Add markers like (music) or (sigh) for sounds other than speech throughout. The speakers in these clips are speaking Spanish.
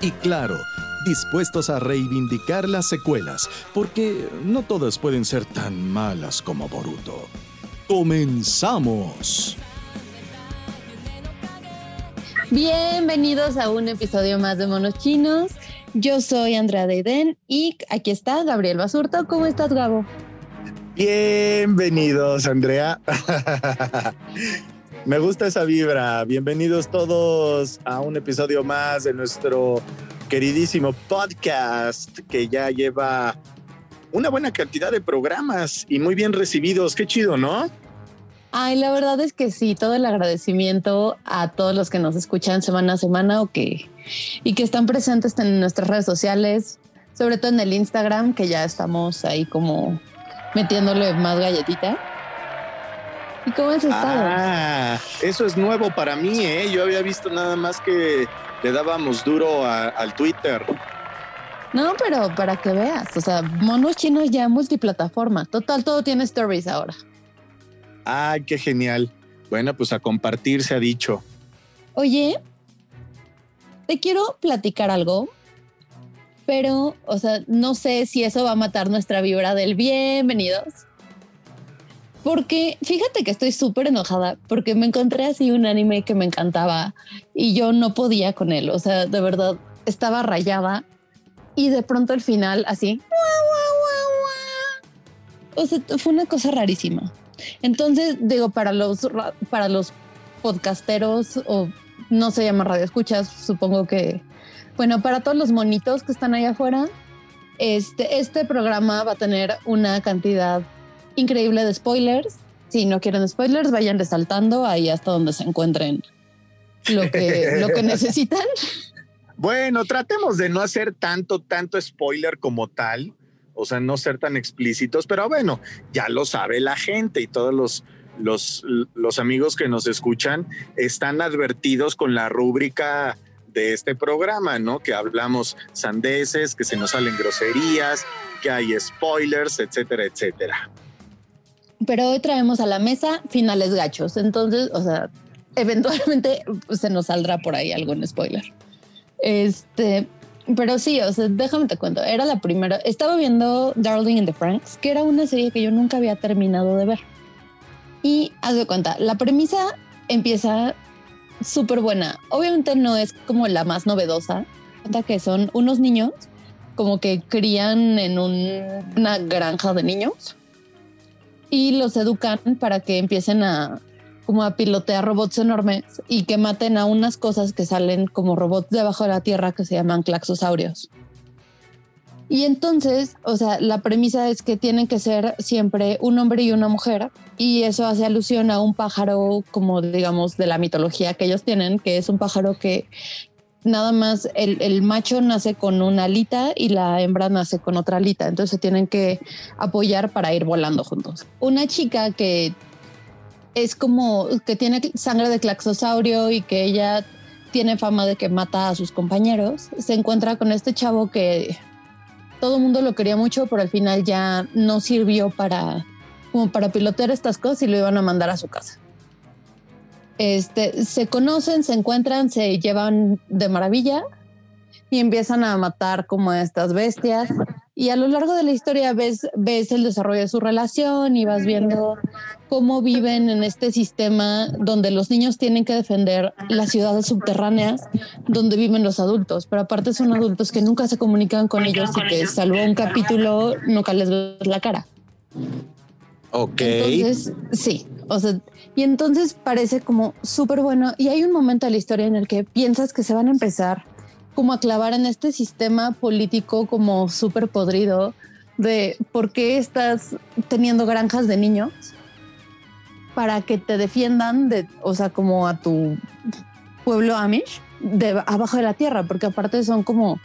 Y claro, dispuestos a reivindicar las secuelas, porque no todas pueden ser tan malas como Boruto. ¡Comenzamos! Bienvenidos a un episodio más de Monos Chinos. Yo soy Andrea Deiden y aquí está Gabriel Basurto. ¿Cómo estás, Gabo? Bienvenidos, Andrea. Me gusta esa vibra. Bienvenidos todos a un episodio más de nuestro queridísimo podcast que ya lleva una buena cantidad de programas y muy bien recibidos. Qué chido, ¿no? Ay, la verdad es que sí, todo el agradecimiento a todos los que nos escuchan semana a semana o que y que están presentes en nuestras redes sociales, sobre todo en el Instagram, que ya estamos ahí como metiéndole más galletita. ¿Y cómo has estado? Ah, eso es nuevo para mí, ¿eh? Yo había visto nada más que le dábamos duro a- al Twitter. No, pero para que veas, o sea, monos chinos ya multiplataforma. Total, todo tiene stories ahora. Ay, qué genial. Bueno, pues a compartir se ha dicho. Oye, te quiero platicar algo, pero, o sea, no sé si eso va a matar nuestra vibra del bienvenidos. Porque fíjate que estoy súper enojada porque me encontré así un anime que me encantaba y yo no podía con él. O sea, de verdad estaba rayada y de pronto al final así. O sea, fue una cosa rarísima. Entonces, digo, para los, ra- para los podcasteros o no se llama radio escuchas, supongo que, bueno, para todos los monitos que están allá afuera, este, este programa va a tener una cantidad increíble de spoilers. Si no quieren spoilers, vayan resaltando ahí hasta donde se encuentren lo que, lo que (laughs) necesitan. Bueno, tratemos de no hacer tanto, tanto spoiler como tal, o sea, no ser tan explícitos, pero bueno, ya lo sabe la gente y todos los, los, los amigos que nos escuchan están advertidos con la rúbrica de este programa, ¿no? Que hablamos sandeces, que se nos salen groserías, que hay spoilers, etcétera, etcétera. Pero hoy traemos a la mesa finales gachos. Entonces, o sea, eventualmente pues, se nos saldrá por ahí algún spoiler. Este, pero sí, o sea, déjame te cuento. Era la primera. Estaba viendo Darling in the Franks, que era una serie que yo nunca había terminado de ver. Y haz de cuenta, la premisa empieza súper buena. Obviamente no es como la más novedosa. Que son unos niños como que crían en un- una granja de niños y los educan para que empiecen a como a pilotear robots enormes y que maten a unas cosas que salen como robots debajo de la tierra que se llaman claxosaurios. Y entonces, o sea, la premisa es que tienen que ser siempre un hombre y una mujer y eso hace alusión a un pájaro como digamos de la mitología que ellos tienen, que es un pájaro que nada más el, el macho nace con una alita y la hembra nace con otra alita, entonces se tienen que apoyar para ir volando juntos. Una chica que es como que tiene sangre de claxosaurio y que ella tiene fama de que mata a sus compañeros, se encuentra con este chavo que todo el mundo lo quería mucho, pero al final ya no sirvió para como para pilotear estas cosas y lo iban a mandar a su casa. Este, se conocen, se encuentran, se llevan de maravilla y empiezan a matar como a estas bestias. Y a lo largo de la historia ves, ves el desarrollo de su relación y vas viendo cómo viven en este sistema donde los niños tienen que defender las ciudades subterráneas donde viven los adultos, pero aparte son adultos que nunca se comunican con ellos y que salvo un capítulo nunca les ves la cara. Ok. Entonces, sí, o sea, y entonces parece como súper bueno y hay un momento de la historia en el que piensas que se van a empezar como a clavar en este sistema político como súper podrido de por qué estás teniendo granjas de niños para que te defiendan de, o sea, como a tu pueblo Amish de abajo de la tierra, porque aparte son como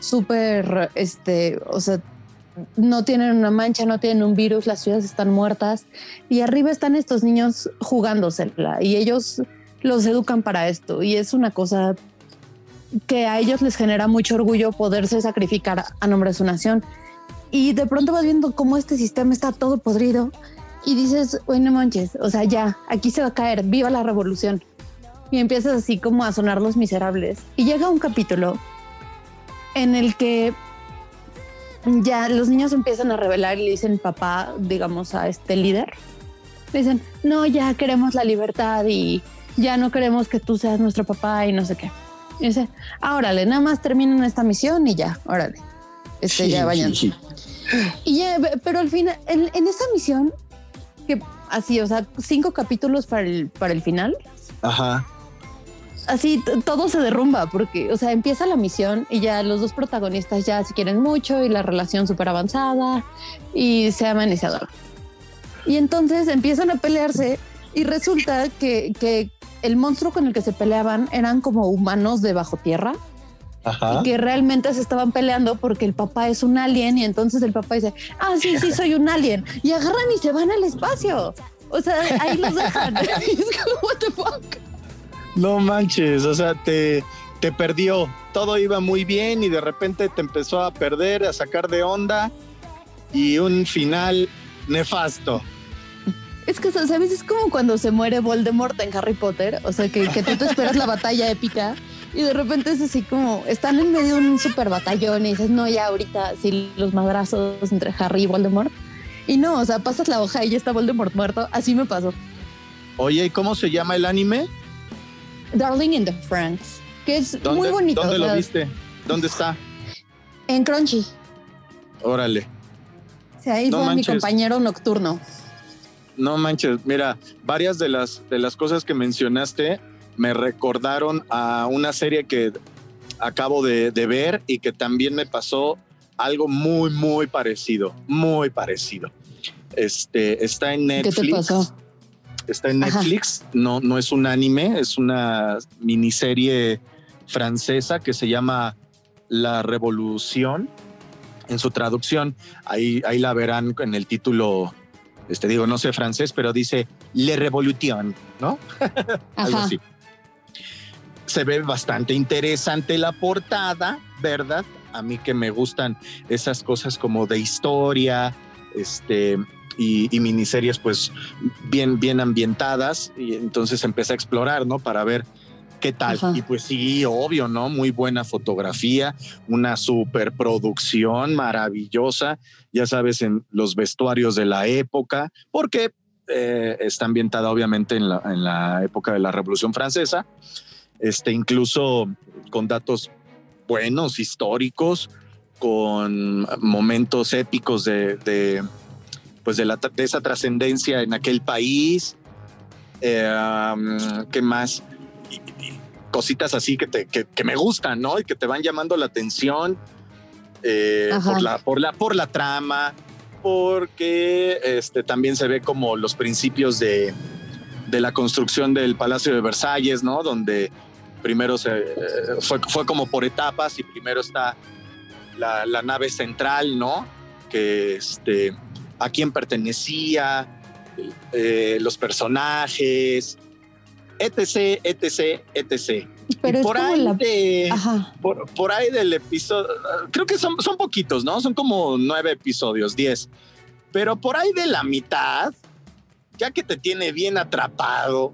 súper, este, o sea, no tienen una mancha, no tienen un virus, las ciudades están muertas y arriba están estos niños jugándosela y ellos los educan para esto y es una cosa que a ellos les genera mucho orgullo poderse sacrificar a nombre de su nación y de pronto vas viendo cómo este sistema está todo podrido y dices, oye, no manches, o sea, ya, aquí se va a caer, viva la revolución. Y empiezas así como a sonar los miserables. Y llega un capítulo en el que ya los niños empiezan a revelar y le dicen papá, digamos, a este líder. Le dicen, no, ya queremos la libertad y ya no queremos que tú seas nuestro papá y no sé qué. Y dice, ah, órale, nada más terminen esta misión y ya, órale. Este, Sí, ya vayan. sí, sí. Y ya, pero al final, en, en esa misión, que así, o sea, cinco capítulos para el, para el final, Ajá. Así todo se derrumba porque, o sea, empieza la misión y ya los dos protagonistas ya se quieren mucho y la relación súper avanzada y se aman y se adoran. Y entonces empiezan a pelearse y resulta que, que el monstruo con el que se peleaban eran como humanos de bajo tierra Ajá. y que realmente se estaban peleando porque el papá es un alien y entonces el papá dice, ah, sí, sí, soy un alien. Y agarran y se van al espacio. O sea, ahí los dejan. (laughs) es como, what the fuck. No manches, o sea, te, te perdió. Todo iba muy bien y de repente te empezó a perder, a sacar de onda y un final nefasto. Es que, ¿sabes? Es como cuando se muere Voldemort en Harry Potter. O sea, que, que tú te esperas la batalla épica y de repente es así como están en medio de un super batallón y dices, no, ya ahorita sí los madrazos entre Harry y Voldemort. Y no, o sea, pasas la hoja y ya está Voldemort muerto. Así me pasó. Oye, ¿y cómo se llama el anime? Darling in the Franks, que es ¿Dónde, muy bonito. ¿Dónde lo viste? ¿Dónde está? En Crunchy. Órale. O sea, ahí No fue mi compañero nocturno. No manches, mira, varias de las, de las cosas que mencionaste me recordaron a una serie que acabo de, de ver y que también me pasó algo muy, muy parecido, muy parecido. Este, está en ¿Qué Netflix. te pasó? Está en Ajá. Netflix, no, no es un anime, es una miniserie francesa que se llama La Revolución. En su traducción, ahí, ahí la verán en el título, este digo, no sé francés, pero dice Le Revolution, ¿no? (laughs) Algo así. Se ve bastante interesante la portada, ¿verdad? A mí que me gustan esas cosas como de historia, este, y, y miniseries pues bien, bien ambientadas. Y entonces empecé a explorar, ¿no? Para ver qué tal. Ajá. Y pues sí, obvio, ¿no? Muy buena fotografía, una superproducción maravillosa, ya sabes, en los vestuarios de la época, porque eh, está ambientada obviamente en la, en la época de la Revolución Francesa, este, incluso con datos buenos, históricos, con momentos épicos de, de, pues de, la, de esa trascendencia en aquel país. Eh, ¿Qué más? Y- y cositas así que, te, que, que me gustan, ¿no? Y que te van llamando la atención eh, por, la, por, la, por la trama, porque este, también se ve como los principios de, de la construcción del Palacio de Versalles, ¿no? Donde primero se, eh, fue, fue como por etapas y primero está la, la nave central, ¿no? Que este, a quién pertenecía, eh, los personajes, etc, etc, etc. Pero por ahí la. de, por ahí del episodio, creo que son, son poquitos, ¿no? Son como nueve episodios, diez. Pero por ahí de la mitad, ya que te tiene bien atrapado,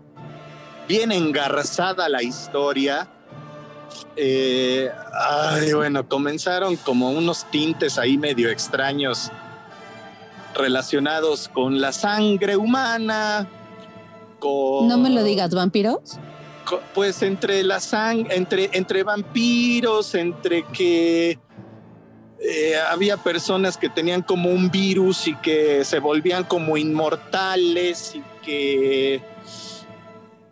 bien engarzada la historia, eh, ay, bueno, comenzaron como unos tintes ahí medio extraños relacionados con la sangre humana, con... No me lo digas, vampiros. Pues entre la sangre, entre, entre vampiros, entre que eh, había personas que tenían como un virus y que se volvían como inmortales y que...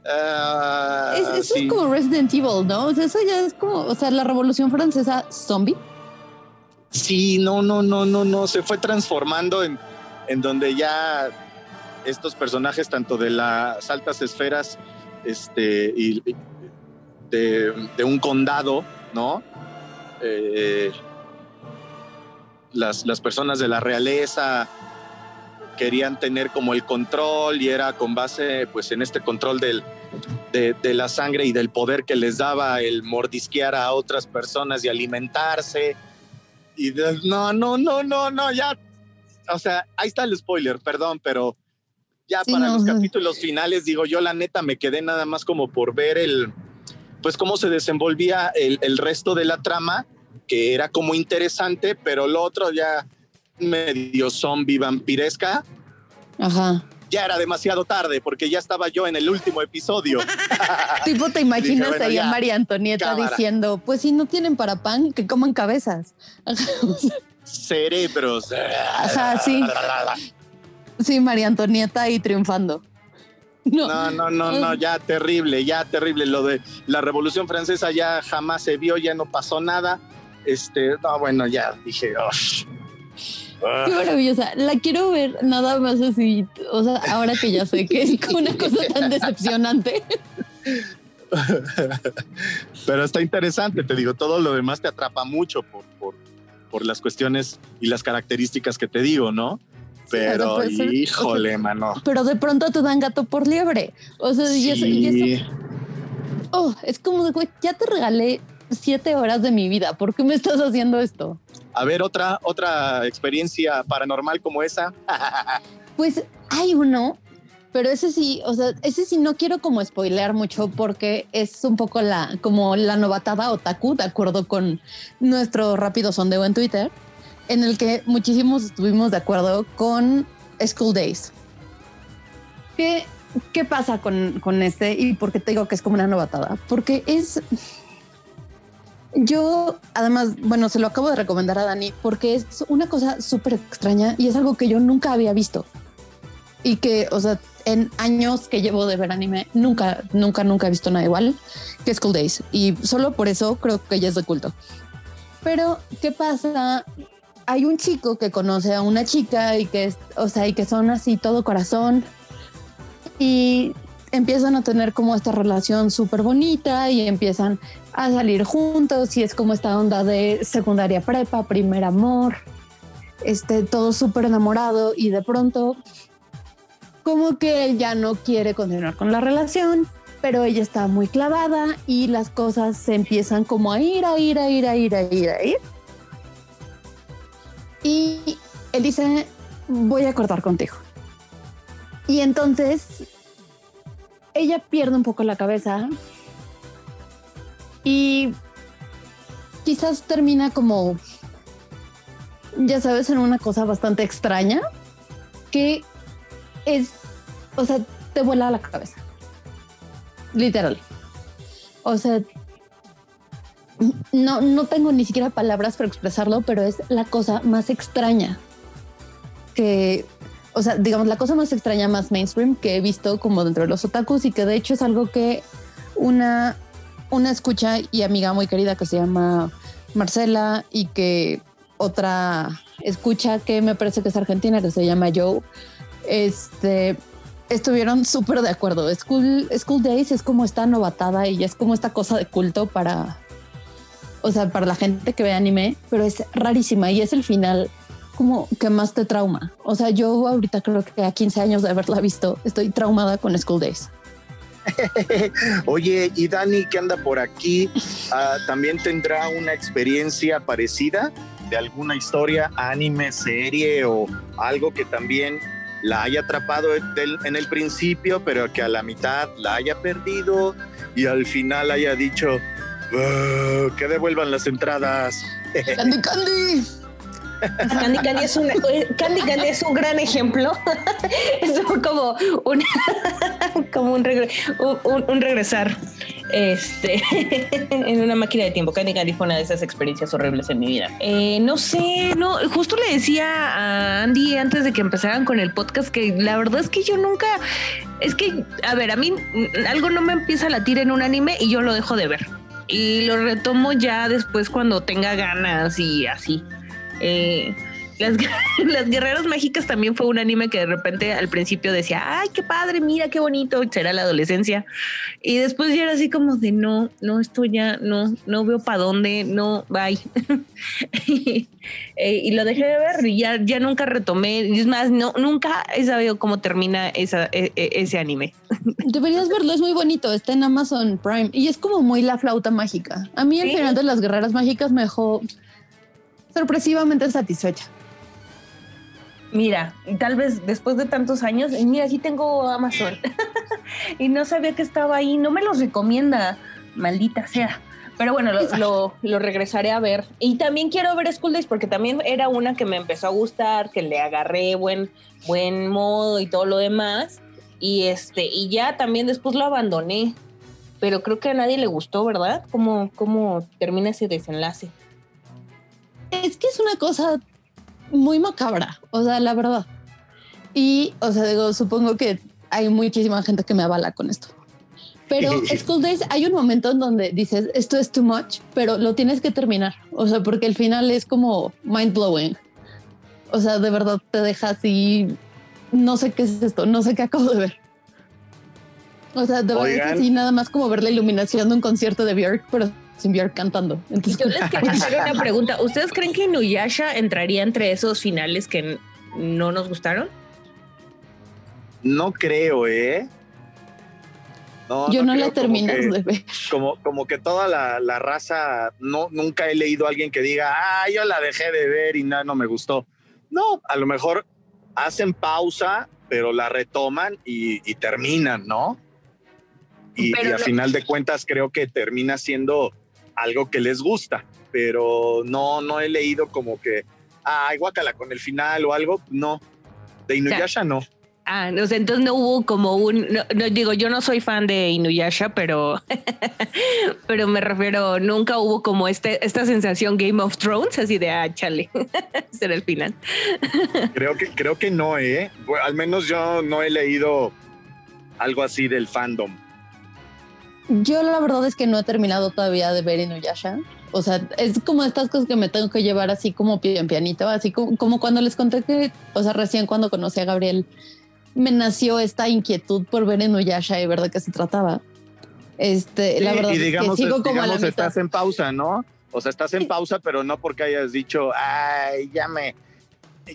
ah, Es- eso sí. es como Resident Evil, ¿no? O sea, eso ya es como, o sea, la revolución francesa zombie. Sí, no, no, no, no, no, se fue transformando en, en donde ya estos personajes, tanto de las altas esferas este, y de, un condado, ¿no? Eh, las, las personas de la realeza querían tener como el control y era con base pues en este control del, de, la sangre y del poder que les daba el mordisquear a otras personas y alimentarse. Y no, no, no, no, no, ya. O sea, ahí está el spoiler, perdón, pero ya Sí, para no, los o sea. capítulos finales, digo, yo la neta me quedé nada más como por ver el, pues cómo se desenvolvía el, el resto de la trama, que era como interesante, pero lo otro ya medio zombie vampiresca, Ajá. ya era demasiado tarde porque ya estaba yo en el último episodio. (laughs) Tipo, te imaginas bueno, ahí a María Antonieta cámara. diciendo, pues si no tienen para pan, que coman cabezas. (laughs) Cerebros. Ajá, sí. sí, María Antonieta ahí triunfando. No, No, no, no, no, ya terrible, ya terrible. Lo de la Revolución Francesa ya jamás se vio, ya no pasó nada. Este, no, bueno, ya dije. Ah, Qué maravillosa. La quiero ver nada más así. O sea, ahora que ya sé que es como una cosa tan decepcionante. (laughs) Pero está interesante, te digo, todo lo demás te atrapa mucho por, por, las cuestiones y las características que te digo, ¿no? Pero, híjole, mano. Pero de pronto te dan gato por liebre. O sea, y eso, y eso- Sí. oh, es como güey, ya te regalé siete horas de mi vida. ¿Por qué me estás haciendo esto? A ver, otra, otra experiencia paranormal como esa. (laughs) Pues hay uno, pero ese sí, o sea, ese sí no quiero como spoilear mucho porque es un poco la, como la novatada otaku, de acuerdo con nuestro rápido sondeo en Twitter, en el que muchísimos estuvimos de acuerdo con School Days. ¿Qué, qué pasa con, con este y por qué te digo que es como una novatada? Porque es... Yo, además, bueno, se lo acabo de recomendar a Dani porque es una cosa súper extraña y es algo que yo nunca había visto. Y que, o sea, en años que llevo de ver anime, nunca, nunca, nunca he visto nada igual que School Days. Y solo por eso creo que ya es de culto. Pero, ¿qué pasa? Hay un chico que conoce a una chica y que, es, o sea, y que son así todo corazón. Y empiezan a tener como esta relación súper bonita y empiezan a salir juntos y es como esta onda de secundaria prepa, primer amor, este, todo súper enamorado y de pronto como que él ya no quiere continuar con la relación, pero ella está muy clavada y las cosas se empiezan como a ir, a ir, a ir, a ir, a ir, a ir. Y él dice, voy a cortar contigo. Y entonces ella pierde un poco la cabeza y quizás termina como, ya sabes, en una cosa bastante extraña que es, o sea, te vuela la cabeza. Literal. O sea, no, no tengo ni siquiera palabras para expresarlo, pero es la cosa más extraña que, o sea, digamos, la cosa más extraña, más mainstream que he visto como dentro de los otakus y que de hecho es algo que una, una escucha y amiga muy querida que se llama Marcela y que otra escucha que me parece que es argentina que se llama Joe, este, estuvieron súper de acuerdo. School, School Days es como esta novatada y es como esta cosa de culto para, o sea, para la gente que ve anime, pero es rarísima y es el final como que más te trauma. O sea, yo ahorita creo que a 15 años de haberla visto, estoy traumada con School Days. (laughs) Oye, y Dani, que anda por aquí, ah, también tendrá una experiencia parecida de alguna historia, anime, serie o algo que también la haya atrapado en el principio, pero que a la mitad la haya perdido y al final haya dicho "Ah, que devuelvan las entradas. (laughs) Candy Candy. Candy Candy es un, Candy Candy es un gran ejemplo. (laughs) es como (laughs) un, como un, un, regresar este, (laughs) en una máquina de tiempo. Candy Candy fue una de esas experiencias horribles en mi vida. Eh, no sé, no, justo le decía a Andy antes de que empezaran con el podcast que la verdad es que yo nunca, es que, a ver, a mí algo no me empieza a latir en un anime y yo lo dejo de ver y lo retomo ya después cuando tenga ganas y así. Eh, las, (laughs) las, Guerreras Mágicas también fue un anime que de repente al principio decía, ay, qué padre, mira qué bonito, será la adolescencia. Y después ya era así como de, no, no, esto ya, no, no veo para dónde, no, bye. (laughs) Eh, y lo dejé de ver y ya, ya nunca retomé. Es más, no, nunca he sabido cómo termina esa, e, e, ese anime. (laughs) Deberías verlo, es muy bonito, está en Amazon Prime y es como muy la flauta mágica. A mí el final de las Guerreras Mágicas me dejó sorpresivamente satisfecha. Mira, tal vez después de tantos años, mira, aquí tengo Amazon (laughs) y no sabía que estaba ahí, no me los recomienda, maldita sea. Pero bueno, lo, lo, regresaré a ver. Y también quiero ver School Days porque también era una que me empezó a gustar, que le agarré buen, buen modo y todo lo demás. Y este, y ya también después lo abandoné. Pero creo que a nadie le gustó, ¿verdad? ¿Cómo, cómo termina ese desenlace? Es que es una cosa muy macabra, o sea, la verdad. Y, o sea, digo, supongo que hay muchísima gente que me avala con esto. Pero (laughs) School Days hay un momento en donde dices, esto es too much, pero lo tienes que terminar. O sea, porque el final es como mind blowing. O sea, de verdad te deja así, no sé qué es esto, no sé qué acabo de ver. O sea, de verdad es así, nada más como ver la iluminación de un concierto de Björk, pero sin Björk cantando. Entonces, Yo les (laughs) quería hacer una pregunta. ¿Ustedes creen que Inuyasha entraría entre esos finales que no nos gustaron? No creo, ¿eh? Yo no, la termino de ver. Como, como que toda la, raza, no, nunca he leído a alguien que diga, ah, yo la dejé de ver y nada, no me gustó. No, a lo mejor hacen pausa, pero la retoman y, terminan, ¿no? Y, a final de cuentas creo que termina siendo algo que les gusta, pero no, no he leído como que, ah, guácala con el final o algo, no. De Inuyasha no. Ah, no sé, entonces no hubo como un, no, digo, yo no soy fan de Inuyasha, pero, (laughs) pero me refiero, nunca hubo como este, esta sensación Game of Thrones, así de, ah, chale, (laughs) será el final. (laughs) creo que, creo que no, eh. al menos yo no he leído algo así del fandom. Yo la verdad es que no he terminado todavía de ver Inuyasha. O sea, es como estas cosas que me tengo que llevar así como en pianito, así como, como cuando les conté que, o sea, recién cuando conocí a Gabriel, me nació esta inquietud por ver Inuyasha y ver de qué se trataba. Este, la verdad y digamos, que sigo como digamos, estás en pausa, ¿no? O sea, estás en pausa, pero no porque hayas dicho, ay, ya me,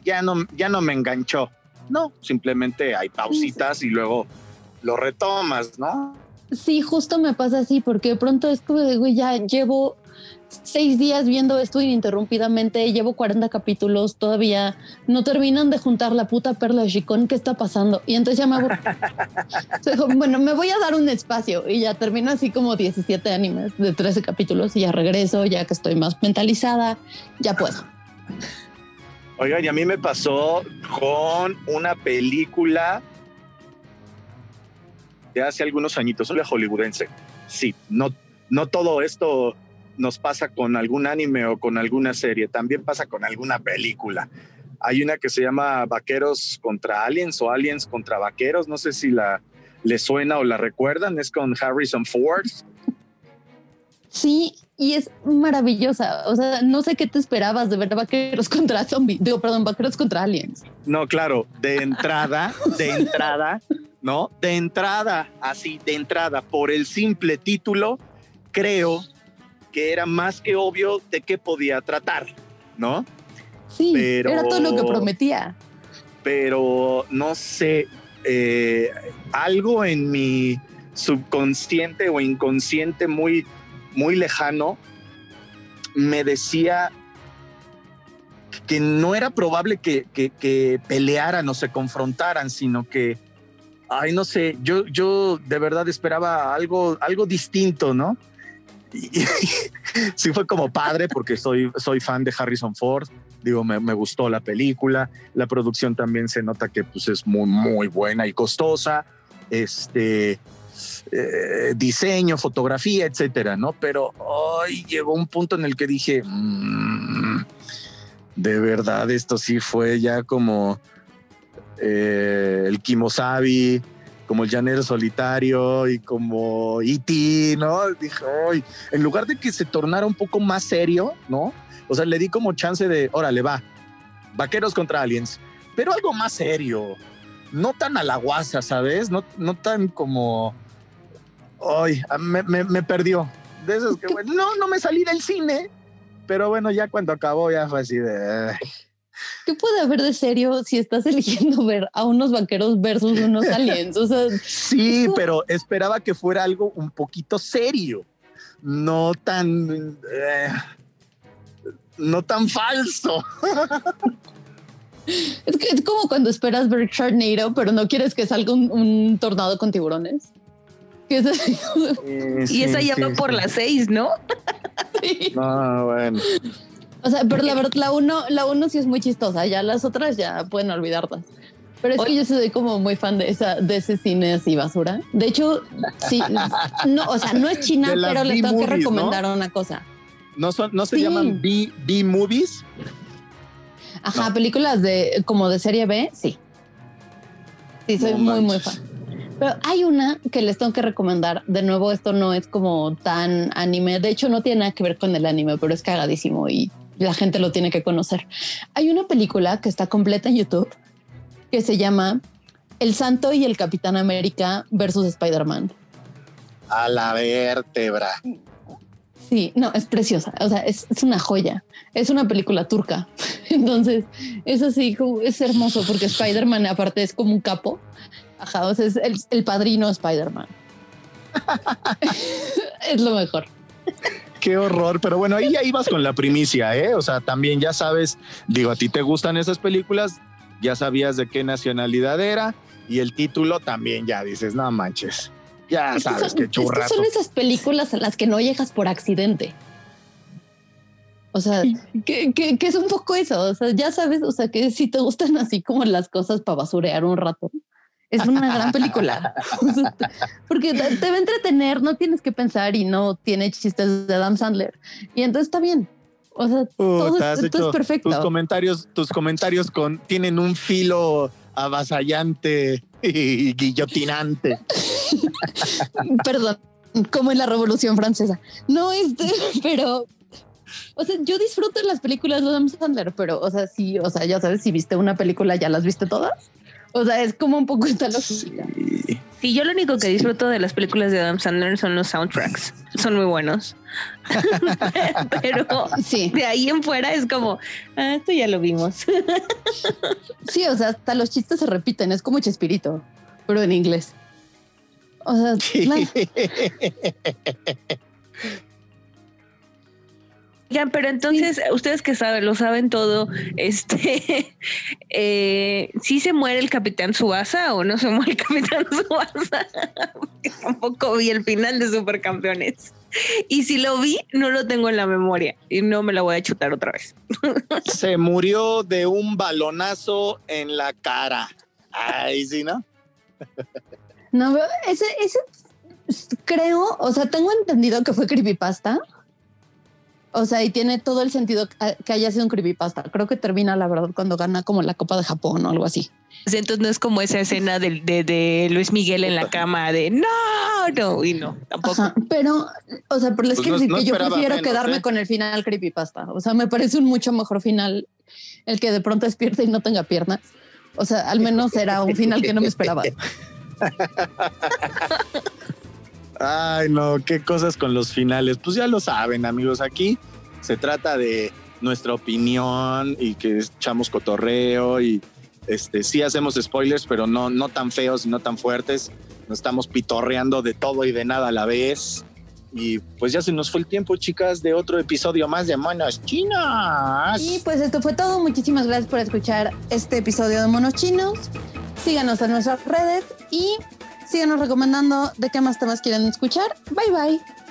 ya no, ya no me enganchó. No, simplemente hay pausitas y luego lo retomas, ¿no? Sí, justo me pasa así, porque de pronto es como de, güey, ya llevo seis días viendo esto ininterrumpidamente, llevo 40 capítulos, todavía no terminan de juntar la puta perla de Chicón, ¿qué está pasando? Y entonces ya me aburro. (laughs) bueno, me voy a dar un espacio y ya termino así como 17 animes de 13 capítulos y ya regreso, ya que estoy más mentalizada, ya puedo. Oigan, y a mí me pasó con una película de hace algunos añitos, una hollywoodense. Sí, no, no todo esto nos pasa con algún anime o con alguna serie, también pasa con alguna película. Hay una que se llama Vaqueros contra Aliens o Aliens contra Vaqueros, no sé si la le suena o la recuerdan, es con Harrison Ford. Sí, y es maravillosa. O sea, no sé qué te esperabas de ver vaqueros contra zombies. Digo, perdón, vaqueros contra aliens. No, claro, de entrada, de entrada, ¿no? De entrada, así, de entrada, por el simple título, creo que era más que obvio de qué podía tratar, ¿no? Sí, era todo lo que prometía. Pero no sé, eh, algo en mi subconsciente o inconsciente muy, muy lejano me decía que no era probable que, que, pelearan o se confrontaran, sino que ay, no sé, yo, yo de verdad esperaba algo, algo distinto, ¿no? Y, (laughs) sí fue como padre porque soy, soy fan de Harrison Ford, Digo, me, me gustó la película. La producción también se nota que pues, es muy, muy buena y costosa. Este, eh, diseño, fotografía, etcétera, ¿no? Pero hoy llegó un punto en el que dije, "Mm, de verdad, esto sí fue ya como eh, el Kimosabi, como el llanero solitario y como E.T., ¿no? Dije, "Ay", en lugar de que se tornara un poco más serio, ¿no? O sea, le di como chance de, órale, va, vaqueros contra aliens, pero algo más serio, no tan a la guasa, ¿sabes? No, no tan como, ay, a- me, me- me perdió. De esos que, bueno, no, no me salí del cine, pero bueno, ya cuando acabó ya fue así de... ay. ¿Qué puede haber de serio si estás (laughs) eligiendo ver a unos vaqueros versus unos aliens? O sea, Sí, pero esperaba que fuera algo un poquito serio, no tan... eh, no tan falso. (laughs) es, que es como cuando esperas ver Sharknado, pero no quieres que salga un, un tornado con tiburones. Es así, Y esa ya va por las seis, ¿no? (laughs) sí. No, bueno. O sea, pero la verdad, la uno, la uno sí es muy chistosa. Ya las otras ya pueden olvidarlas. Pero es que Oye. yo soy como muy fan de esa, de ese cine así basura. De hecho, sí, no, o sea, no es China, pero les tengo que recomendar una cosa. ¿No, son, no se Sí. llaman B- B-movies? Ajá, No. películas de como de serie B, sí. Sí, soy No muy, muy fan. Pero hay una que les tengo que recomendar. De nuevo, esto no es como tan anime. De hecho, no tiene nada que ver con el anime, pero es cagadísimo y la gente lo tiene que conocer. Hay una película que está completa en YouTube que se llama El Santo y el Capitán América versus Spider-Man. A la vértebra. Sí, no, es preciosa. O sea, es, es una joya. Es una película turca. (laughs) Entonces, es así, como- es hermoso porque Spider-Man aparte es como un capo. Ajá, o sea, es el, el padrino Spider-Man. (laughs) es lo mejor. Qué horror, pero bueno, ahí ya ibas con la primicia, ¿eh? O sea, también ya sabes, digo, a ti te gustan esas películas, ya sabías de qué nacionalidad era y el título también ya dices, no manches, ya Es sabes qué es que churrazo. son esas películas a las que no llegas por accidente. O sea, que, que- que es un poco eso. O sea, ya sabes, o sea, que si te gustan así como las cosas para basurear un rato, es una gran película. (laughs) O sea, te- porque te, va a entretener, no tienes que pensar y no tiene chistes de Adam Sandler. Y entonces está bien. O sea, todo, es, todo es perfecto. Tus comentarios, tus comentarios con, tienen un filo avasallante y guillotinante. (laughs) Perdón, como en la Revolución Francesa. No, este, (laughs) pero. O sea, yo disfruto las películas de Adam Sandler, pero, o sea, sí, o sea, ya sabes, si viste una película, ya las viste todas. O sea, es como un poco esta lógica. Sí. Sí, yo lo único que disfruto de las películas de Adam Sandler son los soundtracks. Son muy buenos. (laughs) Pero Sí, de ahí en fuera es como, ah, esto ya lo vimos. (laughs) sí, o sea, hasta los chistes se repiten, es como Chespirito, pero en inglés. O sea, la- (laughs) Ya, pero entonces, ustedes que saben, lo saben todo, (laughs) este, eh, ¿sí se muere el Capitán Subasa o no se muere el (laughs) Capitán Subasa? Porque tampoco vi el final de Supercampeones. Y si lo vi, no lo tengo en la memoria y no me la voy a chutar otra vez. (laughs) Se murió de un balonazo en la cara. Ay, sí, ¿no? no, ese, ese creo, o sea, tengo entendido que fue creepypasta. O sea, y tiene todo el sentido que- que haya sido un creepypasta. Creo que termina, la verdad, cuando gana como la Copa de Japón o algo así. Entonces no es como esa escena de, de- de Luis Miguel en la cama de no, no, y no, tampoco. Ajá, pero, o sea, pero les Pues quiero no- decir no que yo prefiero menos, quedarme ¿eh? con el final creepypasta. O sea, me parece un mucho mejor final el que de pronto despierte y no tenga piernas. O sea, al menos era un final que no me esperaba. (laughs) Ay, no, qué cosas con los finales. Pues ya lo saben, amigos. Aquí se trata de nuestra opinión y que echamos cotorreo y este sí hacemos spoilers, pero no, no tan feos y no tan fuertes. Nos estamos pitorreando de todo y de nada a la vez. Y pues ya se nos fue el tiempo, chicas, de otro episodio más de Manos Chinas. Y pues esto fue todo. Muchísimas gracias por escuchar este episodio de Monos Chinos. Síganos en nuestras redes y síganos recomendando de qué más temas quieren escuchar. Bye bye.